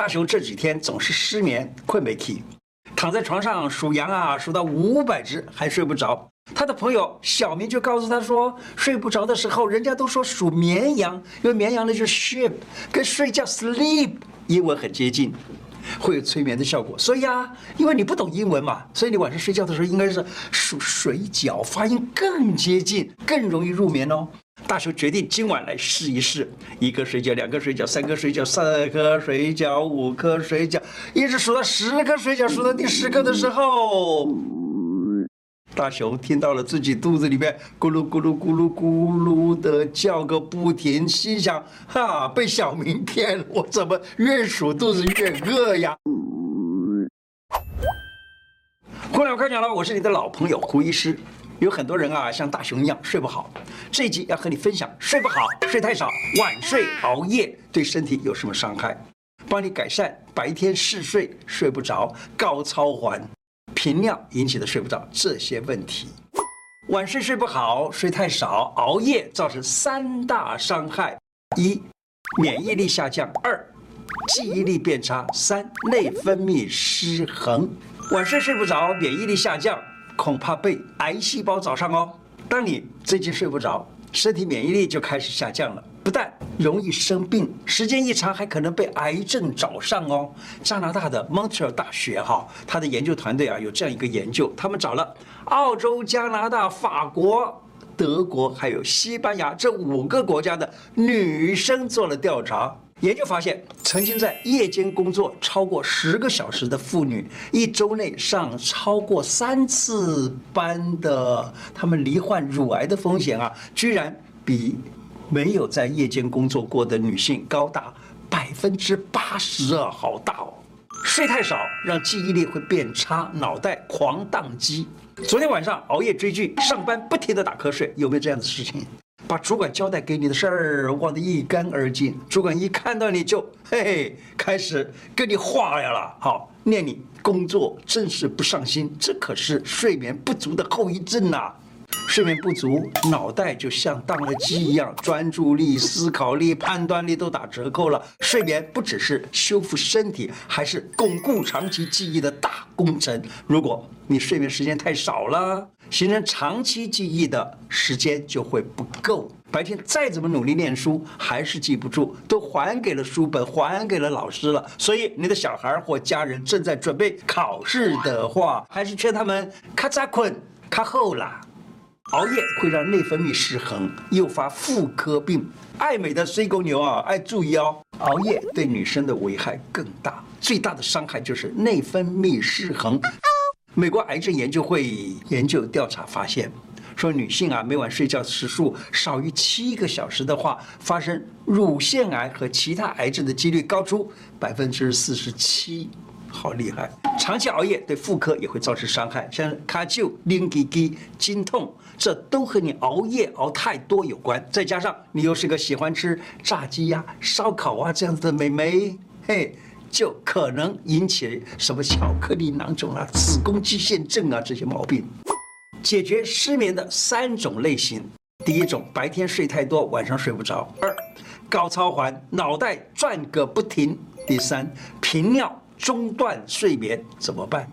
大雄这几天总是失眠，困没起，躺在床上数羊啊，数到五百只还睡不着。他的朋友小明就告诉他说，睡不着的时候，人家都说数绵羊，因为绵羊呢就 sheep，跟睡觉 sleep 英文很接近，会有催眠的效果。所以啊，因为你不懂英文嘛，所以你晚上睡觉的时候应该是数水饺，发音更接近，更容易入眠哦。大雄决定今晚来试一试，一个水饺，两个水饺，三个水饺，四颗水饺，五颗水饺，一直数到十颗水饺，数到第十颗的时候。大雄听到了自己肚子里面咕噜咕噜咕噜咕噜的叫个不停，心想：哈，被小明骗了！我怎么越数肚子越饿呀？胡亮开讲了，我是你的老朋友胡医师。有很多人啊，像大雄一样睡不好。这一集要和你分享，睡不好、睡太少、晚睡、熬夜对身体有什么伤害，帮你改善白天嗜睡、睡不着、高超环。频尿引起的睡不着这些问题，晚睡睡不好，睡太少，熬夜造成三大伤害：一、免疫力下降；二、记忆力变差；三、内分泌失衡。晚睡睡不着，免疫力下降，恐怕被癌细胞找上哦。当你最近睡不着，身体免疫力就开始下降了。不但容易生病，时间一长还可能被癌症找上哦。加拿大的蒙特利尔大学哈，他的研究团队啊有这样一个研究，他们找了澳洲、加拿大、法国、德国还有西班牙这五个国家的女生做了调查，研究发现，曾经在夜间工作超过十个小时的妇女，一周内上超过三次班的，她们罹患乳癌的风险啊，居然比。没有在夜间工作过的女性高达百分之八十啊，好大哦！睡太少让记忆力会变差，脑袋狂宕机。昨天晚上熬夜追剧，上班不停地打瞌睡，有没有这样的事情？把主管交代给你的事儿忘得一干二净，主管一看到你就嘿嘿开始跟你话呀了，好念你工作真是不上心，这可是睡眠不足的后遗症呐。睡眠不足，脑袋就像当了机一样，专注力、思考力、判断力都打折扣了。睡眠不只是修复身体，还是巩固长期记忆的大工程。如果你睡眠时间太少了，形成长期记忆的时间就会不够。白天再怎么努力念书，还是记不住，都还给了书本，还给了老师了。所以你的小孩或家人正在准备考试的话，还是劝他们咔扎困咔后啦。熬夜会让内分泌失衡，诱发妇科病。爱美的水狗牛啊，爱注意哦，熬夜对女生的危害更大，最大的伤害就是内分泌失衡。美国癌症研究会研究调查发现，说女性啊，每晚睡觉时数少于七个小时的话，发生乳腺癌和其他癌症的几率高出百分之四十七。好厉害！长期熬夜对妇科也会造成伤害，像卡旧、零滴滴、经痛，这都和你熬夜熬太多有关。再加上你又是个喜欢吃炸鸡呀、烧烤啊这样子的美眉，嘿，就可能引起什么巧克力囊肿啊、子宫肌腺症啊这些毛病。解决失眠的三种类型：第一种，白天睡太多，晚上睡不着；二，高超环，脑袋转个不停；第三，频尿。中断睡眠怎么办？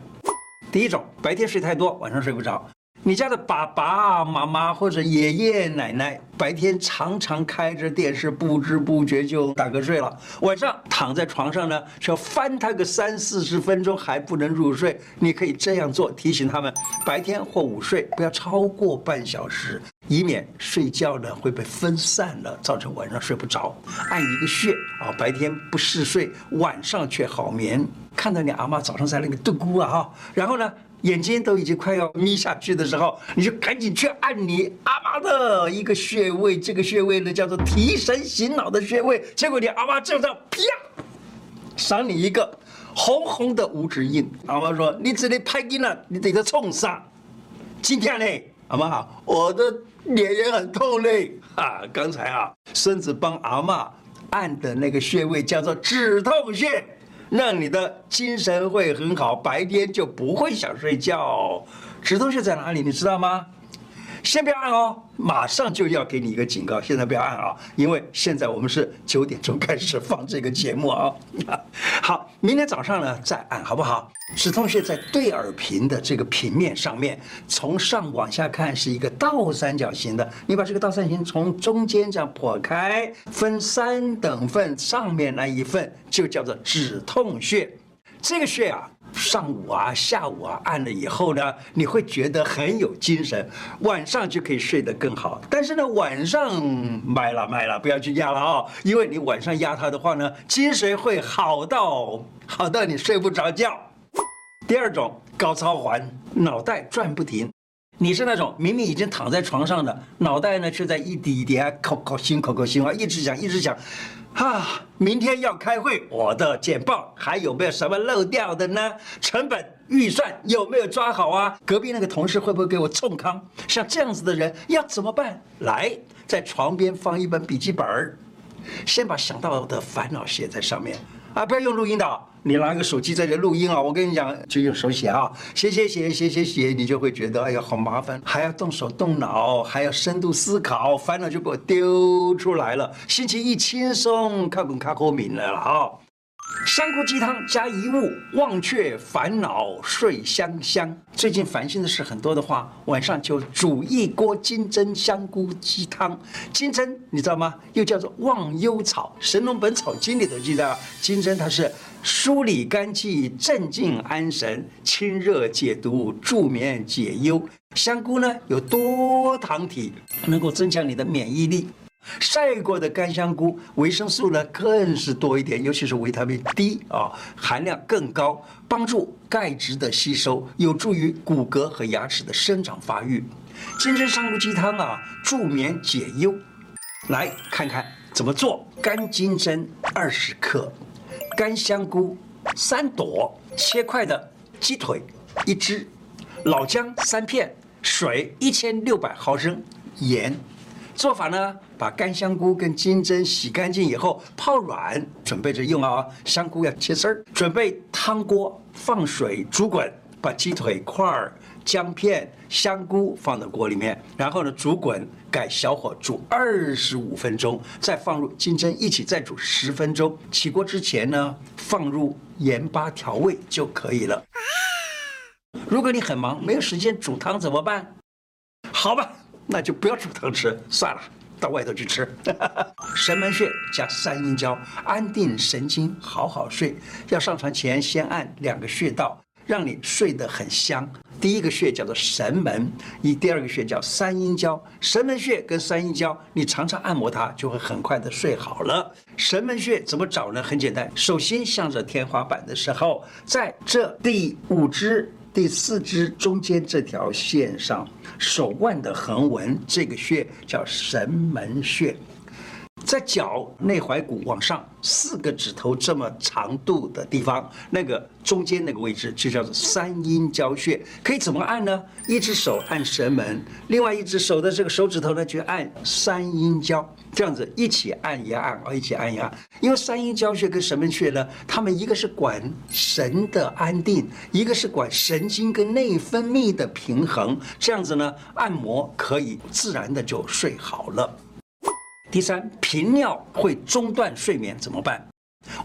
第一种，白天睡太多，晚上睡不着。你家的爸爸妈妈或者爷爷奶奶白天常常开着电视，不知不觉就打瞌睡了。晚上躺在床上呢，要翻他个三四十分钟还不能入睡。你可以这样做，提醒他们白天或午睡不要超过半小时，以免睡觉呢会被分散了，造成晚上睡不着。按一个穴啊，白天不嗜睡，晚上却好眠。看到你阿妈早上在那个嘟咕啊哈，然后呢？眼睛都已经快要眯下去的时候，你就赶紧去按你阿妈的一个穴位，这个穴位呢叫做提神醒脑的穴位。结果你阿妈就这样啪，赏你一个红红的五指印。阿妈说：“你这里拍筋了，你得个冲上。”今天呢，阿妈好，我的脸也很痛嘞。啊，刚才啊，孙子帮阿妈按的那个穴位叫做止痛穴。让你的精神会很好，白天就不会想睡觉。止痛穴在哪里？你知道吗？先不要按哦，马上就要给你一个警告，现在不要按啊，因为现在我们是九点钟开始放这个节目啊。好，明天早上呢再按好不好？止痛穴在对耳屏的这个平面上面，从上往下看是一个倒三角形的，你把这个倒三角形从中间这样剖开，分三等份，上面那一份就叫做止痛穴。这个穴啊。上午啊，下午啊，按了以后呢，你会觉得很有精神，晚上就可以睡得更好。但是呢，晚上买了买了，不要去压了啊、哦，因为你晚上压它的话呢，精神会好到好到你睡不着觉。第二种高超环，脑袋转不停，你是那种明明已经躺在床上的，脑袋呢却在一滴一滴啊，口口心口口心啊，一直讲一直讲。啊，明天要开会，我的简报还有没有什么漏掉的呢？成本预算有没有抓好啊？隔壁那个同事会不会给我冲康？像这样子的人要怎么办？来，在床边放一本笔记本儿，先把想到的烦恼写在上面。啊，不要用录音的，你拿个手机在这录音啊！我跟你讲，就用手写啊，写写写写写写，你就会觉得哎呀好麻烦，还要动手动脑，还要深度思考，烦恼就给我丢出来了，心情一轻松，看本卡后明来了啊！香菇鸡汤加一物，忘却烦恼睡香香。最近烦心的事很多的话，晚上就煮一锅金针香菇鸡汤。金针你知道吗？又叫做忘忧草，《神农本草经》里头记得，金针它是疏理肝气、镇静安神、清热解毒、助眠解忧。香菇呢有多糖体，能够增强你的免疫力。晒过的干香菇，维生素呢更是多一点，尤其是维他命 D 啊，含量更高，帮助钙质的吸收，有助于骨骼和牙齿的生长发育。金针香菇鸡汤啊，助眠解忧。来看看怎么做：干金针二十克，干香菇三朵，切块的鸡腿一只，老姜三片，水一千六百毫升，盐。做法呢，把干香菇跟金针洗干净以后泡软，准备着用啊。香菇要切丝儿，准备汤锅放水煮滚，把鸡腿块、姜片、香菇放到锅里面，然后呢煮滚，改小火煮二十五分钟，再放入金针一起再煮十分钟。起锅之前呢，放入盐巴调味就可以了。如果你很忙没有时间煮汤怎么办？好吧。那就不要煮汤吃算了，到外头去吃。神门穴加三阴交，安定神经，好好睡。要上床前先按两个穴道，让你睡得很香。第一个穴叫做神门，你第二个穴叫三阴交。神门穴跟三阴交，你常常按摩它，就会很快的睡好了。神门穴怎么找呢？很简单，手心向着天花板的时候，在这第五只。第四只中间这条线上，手腕的横纹，这个穴叫神门穴。在脚内踝骨往上四个指头这么长度的地方，那个中间那个位置就叫做三阴交穴。可以怎么按呢？一只手按神门，另外一只手的这个手指头呢，就按三阴交，这样子一起按一按啊，一起按一按。因为三阴交穴跟神门穴呢，他们一个是管神的安定，一个是管神经跟内分泌的平衡。这样子呢，按摩可以自然的就睡好了。第三，频尿会中断睡眠怎么办？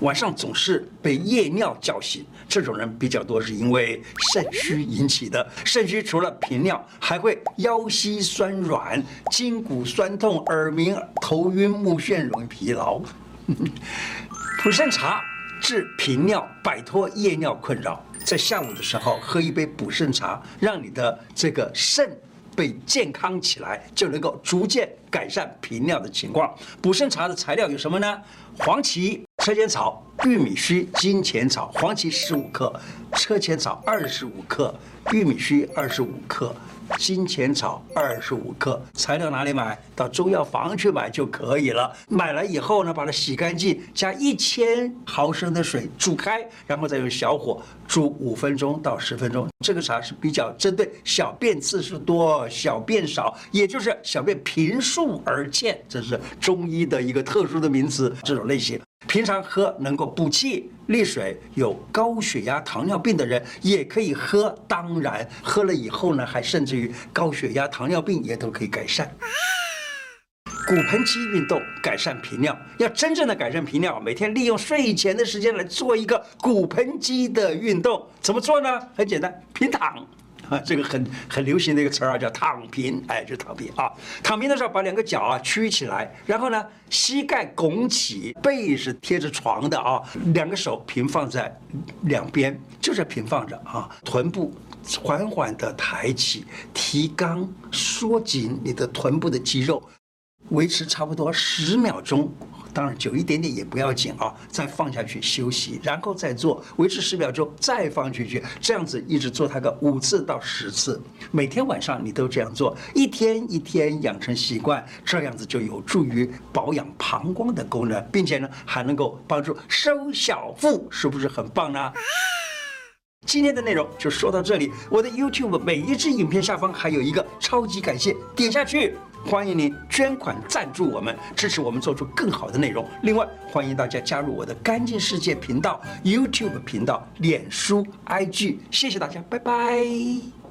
晚上总是被夜尿叫醒，这种人比较多，是因为肾虚引起的。肾虚除了频尿，还会腰膝酸软、筋骨酸痛、耳鸣、头晕目眩、容易疲劳。普参茶治频尿，摆脱夜尿困扰。在下午的时候喝一杯补肾茶，让你的这个肾。被健康起来，就能够逐渐改善频尿的情况。补肾茶的材料有什么呢？黄芪、车前草、玉米须、金钱草。黄芪十五克，车前草二十五克，玉米须二十五克。金钱草二十五克，材料哪里买？到中药房去买就可以了。买来以后呢，把它洗干净，加一千毫升的水煮开，然后再用小火煮五分钟到十分钟。这个茶是比较针对小便次数多、小便少，也就是小便频数而见，这是中医的一个特殊的名词。这种类型平常喝能够补气利水，有高血压、糖尿病的人也可以喝。当然，喝了以后呢，还甚至于高血压、糖尿病也都可以改善。骨盆肌运动改善频尿，要真正的改善频尿，每天利用睡前的时间来做一个骨盆肌的运动。怎么做呢？很简单，平躺。啊，这个很很流行的一个词儿啊，叫躺平，哎，就躺平啊。躺平的时候，把两个脚啊屈起来，然后呢，膝盖拱起，背是贴着床的啊，两个手平放在两边，就是平放着啊，臀部缓缓的抬起，提肛，缩紧你的臀部的肌肉，维持差不多十秒钟。当然久一点点也不要紧啊，再放下去休息，然后再做，维持十秒钟，再放进去，这样子一直做它个五次到十次，每天晚上你都这样做，一天一天养成习惯，这样子就有助于保养膀胱的功能，并且呢还能够帮助收小腹，是不是很棒呢？今天的内容就说到这里，我的 YouTube 每一支影片下方还有一个超级感谢，点下去。欢迎您捐款赞助我们，支持我们做出更好的内容。另外，欢迎大家加入我的干净世界频道、YouTube 频道、脸书、IG。谢谢大家，拜拜。